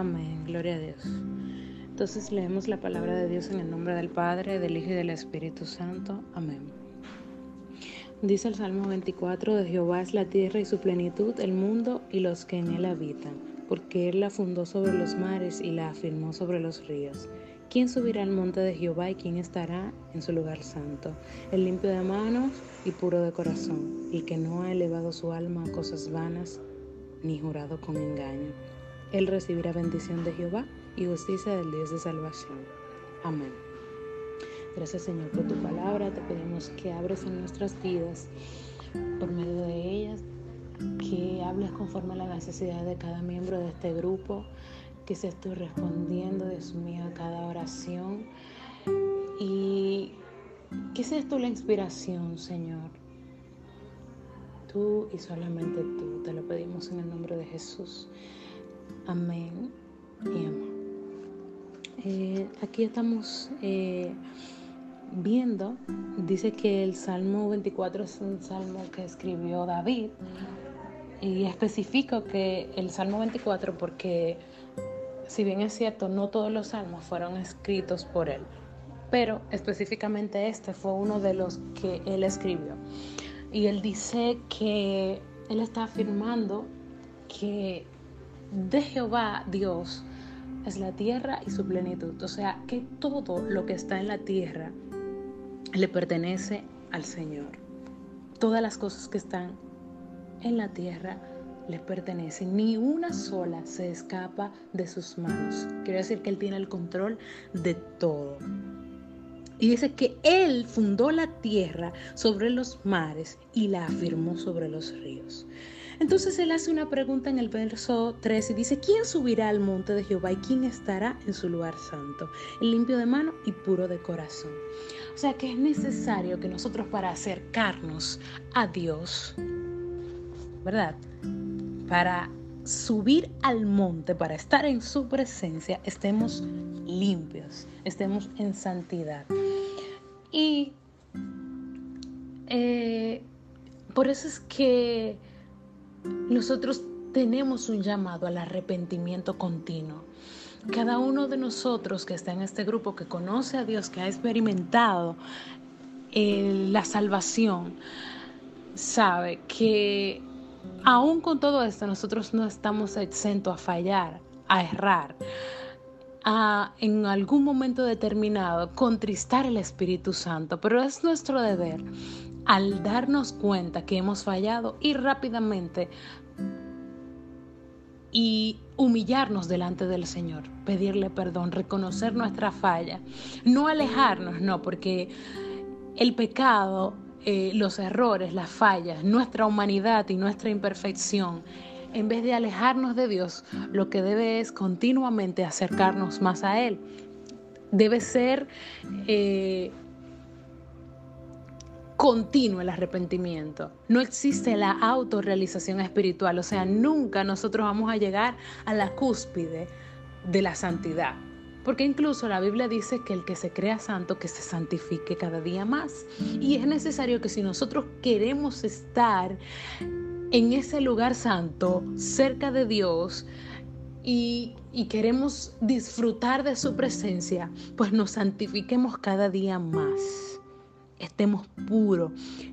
Amén. Gloria a Dios. Entonces leemos la palabra de Dios en el nombre del Padre, del Hijo y del Espíritu Santo. Amén. Dice el Salmo 24, de Jehová es la tierra y su plenitud, el mundo y los que en él habitan, porque él la fundó sobre los mares y la afirmó sobre los ríos. ¿Quién subirá al monte de Jehová y quién estará en su lugar santo? El limpio de manos y puro de corazón, el que no ha elevado su alma a cosas vanas, ni jurado con engaño. Él recibirá bendición de Jehová y justicia del Dios de salvación. Amén. Gracias Señor por tu palabra. Te pedimos que abres en nuestras vidas por medio de ellas, que hables conforme a la necesidad de cada miembro de este grupo, que se estoy respondiendo, Dios mío, a cada oración y que seas tú la inspiración, Señor. Tú y solamente tú. Te lo pedimos en el nombre de Jesús. Amén y amén. Eh, aquí estamos eh, viendo, dice que el Salmo 24 es un salmo que escribió David y especifico que el Salmo 24 porque si bien es cierto, no todos los salmos fueron escritos por él, pero específicamente este fue uno de los que él escribió. Y él dice que él está afirmando que de Jehová Dios es la tierra y su plenitud. O sea, que todo lo que está en la tierra le pertenece al Señor. Todas las cosas que están en la tierra le pertenecen. Ni una sola se escapa de sus manos. Quiere decir que Él tiene el control de todo. Y dice que Él fundó la tierra sobre los mares y la afirmó sobre los ríos. Entonces él hace una pregunta en el verso 3 y dice, ¿quién subirá al monte de Jehová y quién estará en su lugar santo? El limpio de mano y puro de corazón. O sea que es necesario que nosotros para acercarnos a Dios, ¿verdad? Para subir al monte, para estar en su presencia, estemos limpios, estemos en santidad. Y eh, por eso es que nosotros tenemos un llamado al arrepentimiento continuo. Cada uno de nosotros que está en este grupo, que conoce a Dios, que ha experimentado eh, la salvación, sabe que aún con todo esto nosotros no estamos exentos a fallar, a errar, a en algún momento determinado contristar el Espíritu Santo, pero es nuestro deber al darnos cuenta que hemos fallado y rápidamente y humillarnos delante del Señor, pedirle perdón, reconocer nuestra falla, no alejarnos, no, porque el pecado, eh, los errores, las fallas, nuestra humanidad y nuestra imperfección, en vez de alejarnos de Dios, lo que debe es continuamente acercarnos más a Él. Debe ser eh, continuo el arrepentimiento. No existe la autorrealización espiritual, o sea, nunca nosotros vamos a llegar a la cúspide de la santidad. Porque incluso la Biblia dice que el que se crea santo, que se santifique cada día más. Y es necesario que si nosotros queremos estar en ese lugar santo, cerca de Dios, y, y, queremos disfrutar de su presencia, pues nos santifiquemos cada día más estemos puros,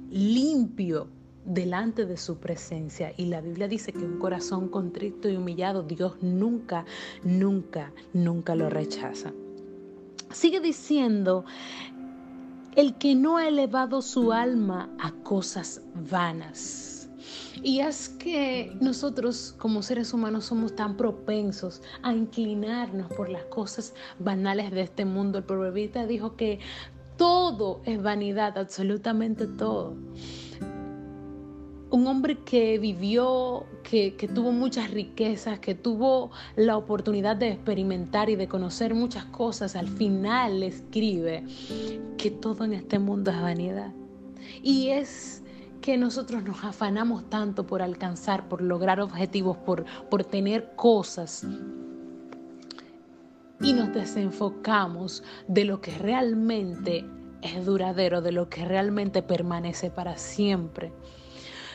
limpios delante de su presencia. Y la Biblia dice que un corazón contrito y humillado, Dios nunca, nunca, nunca lo rechaza. Sigue diciendo, el que no ha elevado su alma a cosas vanas. Y es que nosotros como seres humanos somos tan propensos a inclinarnos por las cosas banales de este mundo. El proverbista dijo que todo es vanidad, absolutamente todo. Un hombre que vivió, que, tuvo muchas riquezas, que tuvo la oportunidad de experimentar y de conocer muchas cosas, al final escribe que todo en este mundo es vanidad. Y es que nosotros nos afanamos tanto por alcanzar, por lograr objetivos, por, por tener cosas y nos desenfocamos de lo que realmente es duradero, de lo que realmente permanece para siempre.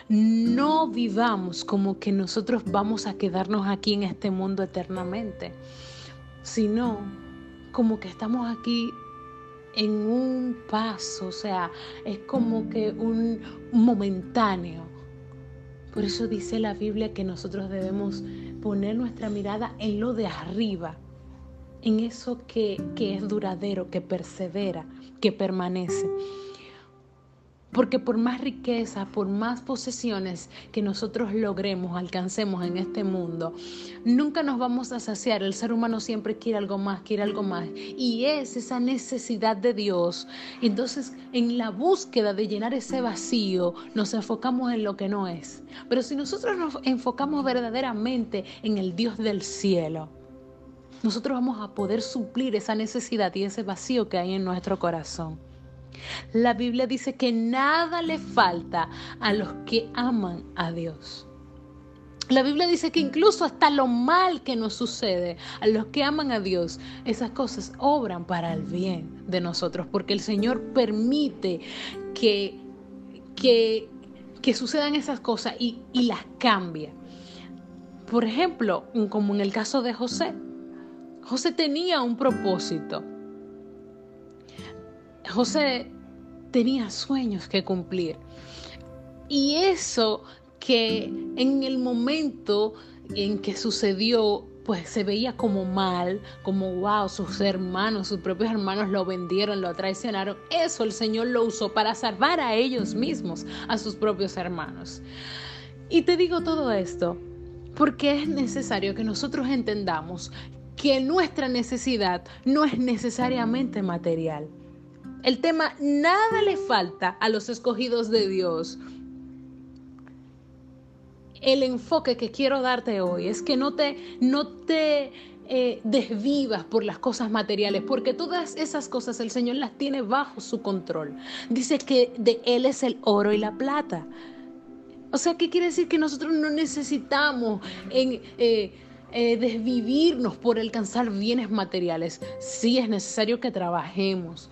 no vivamos como que nosotros vamos a quedarnos aquí en este mundo eternamente, sino como que estamos aquí en un paso, o sea, es como que un momentáneo. Por eso dice la Biblia que nosotros debemos poner nuestra mirada en lo de arriba, en eso que, que es duradero, que persevera, que permanece. Porque por más riqueza, por más posesiones que nosotros logremos, alcancemos en este mundo, nunca nos vamos a saciar. El ser humano siempre quiere algo más, quiere algo más. Y es esa necesidad de Dios. Entonces, en la búsqueda de llenar ese vacío, nos enfocamos en lo que no es. Pero si nosotros nos enfocamos verdaderamente en el Dios del cielo, nosotros vamos a poder suplir esa necesidad y ese vacío que hay en nuestro corazón. La Biblia dice que nada le falta a los que aman a Dios. La Biblia dice que incluso hasta lo mal que nos sucede a los que aman a Dios, esas cosas obran para el bien de nosotros, porque el Señor permite que, que, que sucedan esas cosas y, y las cambia. Por ejemplo, como en el caso de José, José tenía un propósito. José tenía sueños que cumplir. Y eso que en el momento en que sucedió, pues se veía como mal, como wow, sus hermanos, sus propios hermanos lo vendieron, lo traicionaron. Eso el Señor lo usó para salvar a ellos mismos, a sus propios hermanos. Y te digo todo esto porque es necesario que nosotros entendamos que nuestra necesidad no es necesariamente material. El tema, nada le falta a los escogidos de Dios. El enfoque que quiero darte hoy es que no te, no te eh, desvivas por las cosas materiales, porque todas esas cosas el Señor las tiene bajo su control. Dice que de Él es el oro y la plata. O sea, ¿qué quiere decir? Que nosotros no necesitamos en, eh, eh, desvivirnos por alcanzar bienes materiales. Sí es necesario que trabajemos,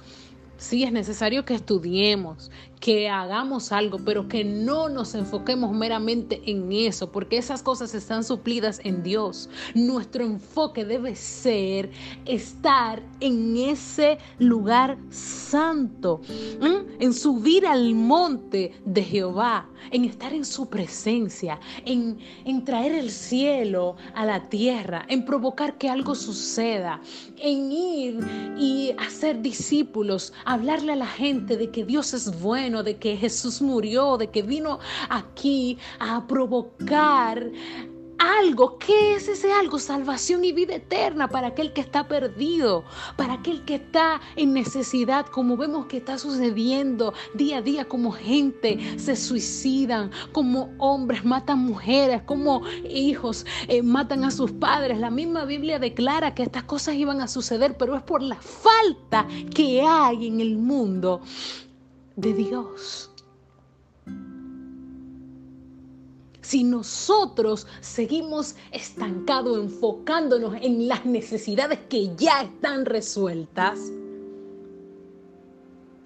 Sí, es necesario que estudiemos, que hagamos algo, pero que no nos enfoquemos meramente en eso, porque esas cosas están suplidas en Dios. Nuestro enfoque debe ser estar en ese lugar santo, en subir al monte de Jehová, en estar en su presencia, en, en traer el cielo a la tierra, en provocar que algo suceda, en ir y hacer discípulos, hablarle a la gente de que Dios es bueno de que Jesús murió, de que vino aquí a provocar algo. ¿Qué es ese algo? Salvación y vida eterna para aquel que está perdido, para aquel que está en necesidad, como vemos que está sucediendo día a día, como gente se suicidan, como hombres matan mujeres, como hijos eh, matan a sus padres. La misma Biblia declara que estas cosas iban a suceder, pero es por la falta que hay en el mundo de Dios. Si nosotros seguimos estancados, enfocándonos en las necesidades que ya están resueltas,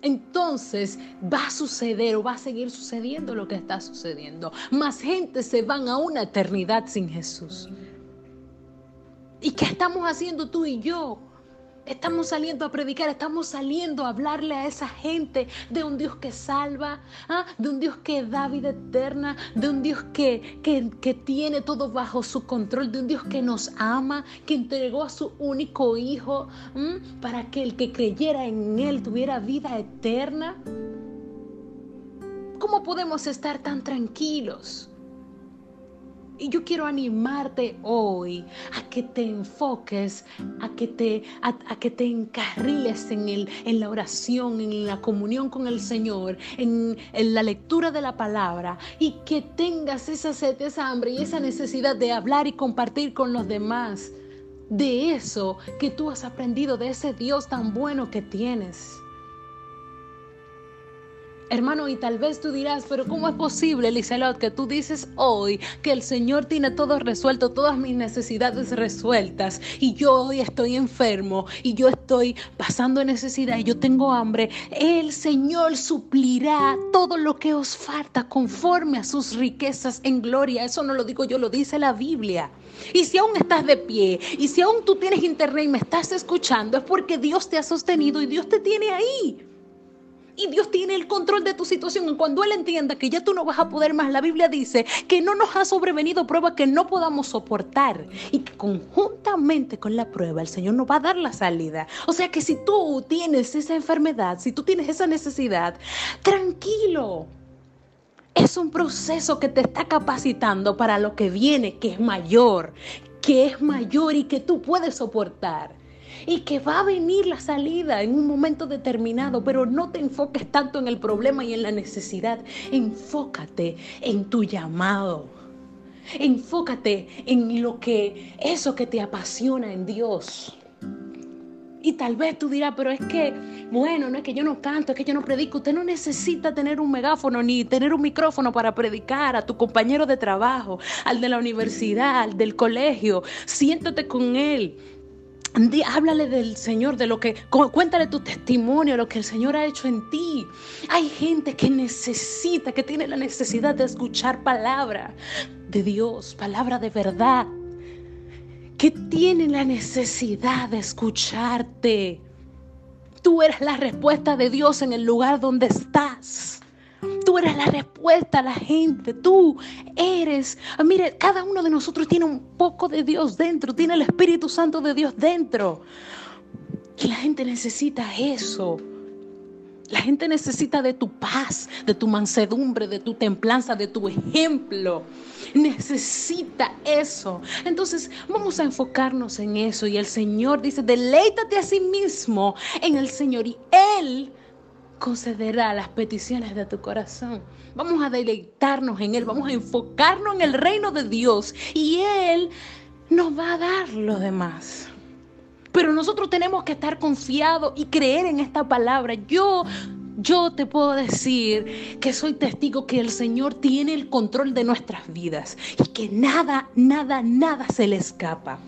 entonces va a suceder o va a seguir sucediendo lo que está sucediendo. Más gente se van a una eternidad sin Jesús. ¿Y qué estamos haciendo tú y yo? Estamos saliendo a predicar, estamos saliendo a hablarle a esa gente de un Dios que salva, ¿ah? de un Dios que da vida eterna, de un Dios que, que, tiene todo bajo su control, de un Dios que nos ama, que entregó a su único Hijo para que el que creyera en Él tuviera vida eterna. ¿Cómo podemos estar tan tranquilos? Y yo quiero animarte hoy a que te enfoques, a que te, a, que te encarriles en, el, en la oración, en la comunión con el Señor, en, en, la lectura de la palabra y que tengas esa sed, esa hambre y esa necesidad de hablar y compartir con los demás de eso que tú has aprendido, de ese Dios tan bueno que tienes. Hermano, y tal vez tú dirás, pero ¿cómo es posible, Liselot, que tú dices hoy que el Señor tiene todo resuelto, todas mis necesidades resueltas, y yo hoy estoy enfermo, y yo estoy pasando necesidad, y yo tengo hambre? El Señor suplirá todo lo que os falta conforme a sus riquezas en gloria. Eso no lo digo yo, lo dice la Biblia. Y si aún estás de pie, y si aún tú tienes internet y me estás escuchando, es porque Dios te ha sostenido y Dios te tiene ahí. Y Dios tiene el control de tu situación. Y cuando Él entienda que ya tú no vas a poder más, la Biblia dice que no nos ha sobrevenido prueba que no podamos soportar. Y que conjuntamente con la prueba el Señor nos va a dar la salida. O sea que si tú tienes esa enfermedad, si tú tienes esa necesidad, tranquilo. Es un proceso que te está capacitando para lo que viene, que es mayor, que es mayor y que tú puedes soportar y que va a venir la salida en un momento determinado, pero no te enfoques tanto en el problema y en la necesidad, enfócate en tu llamado. Enfócate en lo que eso que te apasiona en Dios. Y tal vez tú dirás, pero es que, bueno, no es que yo no canto, es que yo no predico. Usted no necesita tener un megáfono ni tener un micrófono para predicar a tu compañero de trabajo, al de la universidad, al del colegio. Siéntate con él háblale del Señor, de lo que, cuéntale tu testimonio, lo que el Señor ha hecho en ti. Hay gente que necesita, que tiene la necesidad de escuchar palabra de Dios, palabra de verdad, que tiene la necesidad de escucharte. Tú eres la respuesta de Dios en el lugar donde estás. Eres la respuesta a la gente. Tú eres. Mire, cada uno de nosotros tiene un poco de Dios dentro. Tiene el Espíritu Santo de Dios dentro. Y la gente necesita eso. La gente necesita de tu paz, de tu mansedumbre, de tu templanza, de tu ejemplo. Necesita eso. Entonces vamos a enfocarnos en eso. Y el Señor dice, deleítate a sí mismo en el Señor. Y Él concederá las peticiones de tu corazón. Vamos a deleitarnos en Él, vamos a enfocarnos en el reino de Dios y Él nos va a dar lo demás. Pero nosotros tenemos que estar confiados y creer en esta palabra. Yo yo te puedo decir que soy testigo que el Señor tiene el control de nuestras vidas y que nada, nada, nada se le escapa.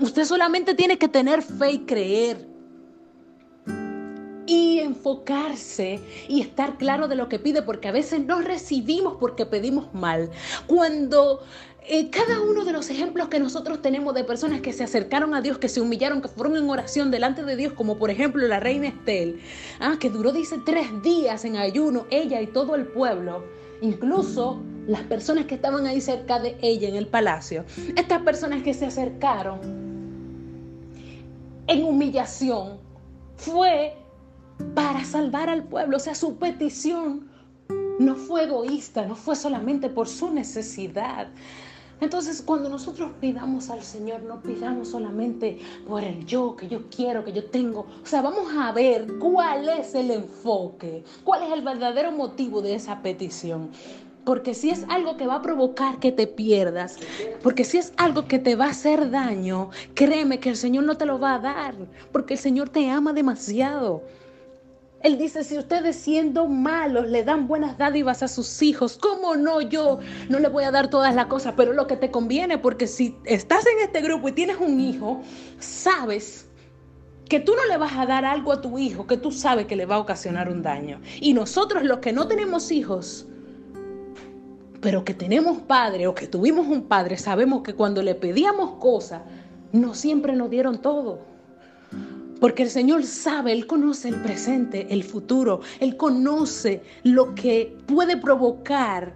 Usted solamente tiene que tener fe y creer y enfocarse y estar claro de lo que pide, porque a veces no recibimos porque pedimos mal. Cuando eh, cada uno de los ejemplos que nosotros tenemos de personas que se acercaron a Dios, que se humillaron, que fueron en oración delante de Dios, como por ejemplo la reina Estel, ah, que duró, dice, tres días en ayuno, ella y todo el pueblo, incluso las personas que estaban ahí cerca de ella en el palacio, estas personas que se acercaron en humillación, fue para salvar al pueblo. O sea, su petición no fue egoísta, no fue solamente por su necesidad. Entonces, cuando nosotros pidamos al Señor, no pidamos solamente por el yo, que yo quiero, que yo tengo. O sea, vamos a ver cuál es el enfoque, cuál es el verdadero motivo de esa petición. Porque si es algo que va a provocar que te pierdas, porque si es algo que te va a hacer daño, créeme que el Señor no te lo va a dar, porque el Señor te ama demasiado. Él dice, si ustedes siendo malos le dan buenas dádivas a sus hijos, ¿cómo no yo no le voy a dar todas las cosas? Pero lo que te conviene, porque si estás en este grupo y tienes un hijo, sabes que tú no le vas a dar algo a tu hijo que tú sabes que le va a ocasionar un daño. Y nosotros los que no tenemos hijos, pero que tenemos padre o que tuvimos un padre, sabemos que cuando le pedíamos cosas, no siempre nos dieron todo. Porque el Señor sabe, Él conoce el presente, el futuro, Él conoce lo que puede provocar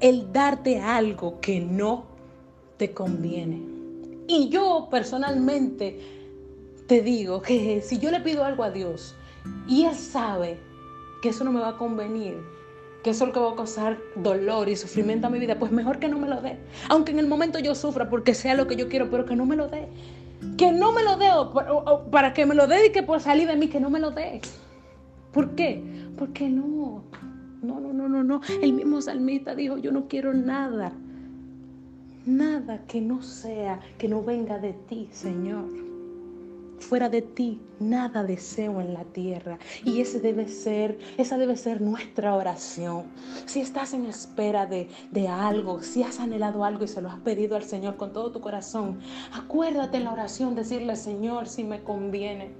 el darte algo que no te conviene. Y yo personalmente te digo que si yo le pido algo a Dios y Él sabe que eso no me va a convenir, que eso es lo que va a causar dolor y sufrimiento a mi vida, pues mejor que no me lo dé. Aunque en el momento yo sufra porque sea lo que yo quiero, pero que no me lo dé que no me lo dé, para que me lo dé y que por salir de mí, que no me lo dé. ¿Por qué? Porque no, no, no, no, no, no. El mismo salmista dijo, yo no quiero nada, nada que no sea, que no venga de ti, Señor. Fuera de ti nada deseo en la tierra. Y ese debe ser, esa debe ser nuestra oración. Si estás en espera de, de algo, si has anhelado algo y se lo has pedido al Señor con todo tu corazón, acuérdate en la oración, decirle, Señor, si me conviene.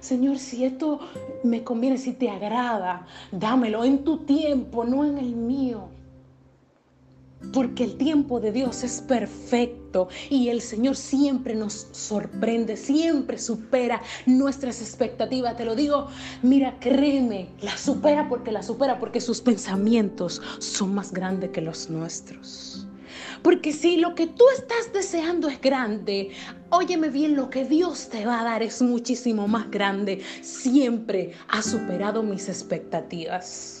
Señor, si esto me conviene, si te agrada, dámelo en tu tiempo, no en el mío. Porque el tiempo de Dios es perfecto y el Señor siempre nos sorprende, siempre supera nuestras expectativas. Te lo digo, mira, créeme, la supera porque la supera, porque sus pensamientos son más grandes que los nuestros. Porque si lo que tú estás deseando es grande, óyeme bien, lo que Dios te va a dar es muchísimo más grande. Siempre ha superado mis expectativas.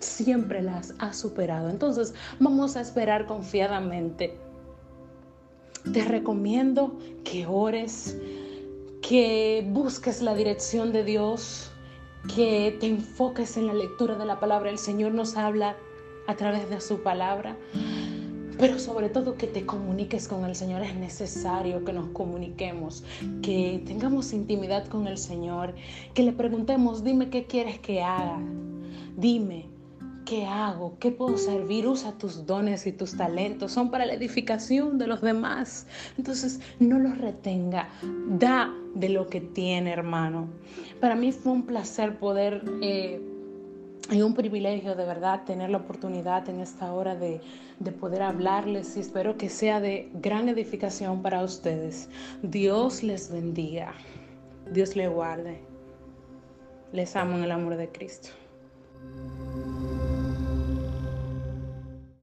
Siempre las ha superado. Entonces vamos a esperar confiadamente. Te recomiendo que ores, que busques la dirección de Dios, que te enfoques en la lectura de la palabra. El Señor nos habla a través de su palabra pero sobre todo que te comuniques con el Señor. Es necesario que nos comuniquemos, que tengamos intimidad con el Señor, que le preguntemos, dime qué quieres que haga, dime. ¿Qué hago? ¿Qué puedo servir? Usa tus dones y tus talentos. Son para la edificación de los demás. Entonces, no los retenga. Da de lo que tiene, hermano. Para mí fue un placer poder eh, y un privilegio de verdad tener la oportunidad en esta hora de, de, poder hablarles y espero que sea de gran edificación para ustedes. Dios les bendiga, Dios les guarde. Les amo en el amor de Cristo.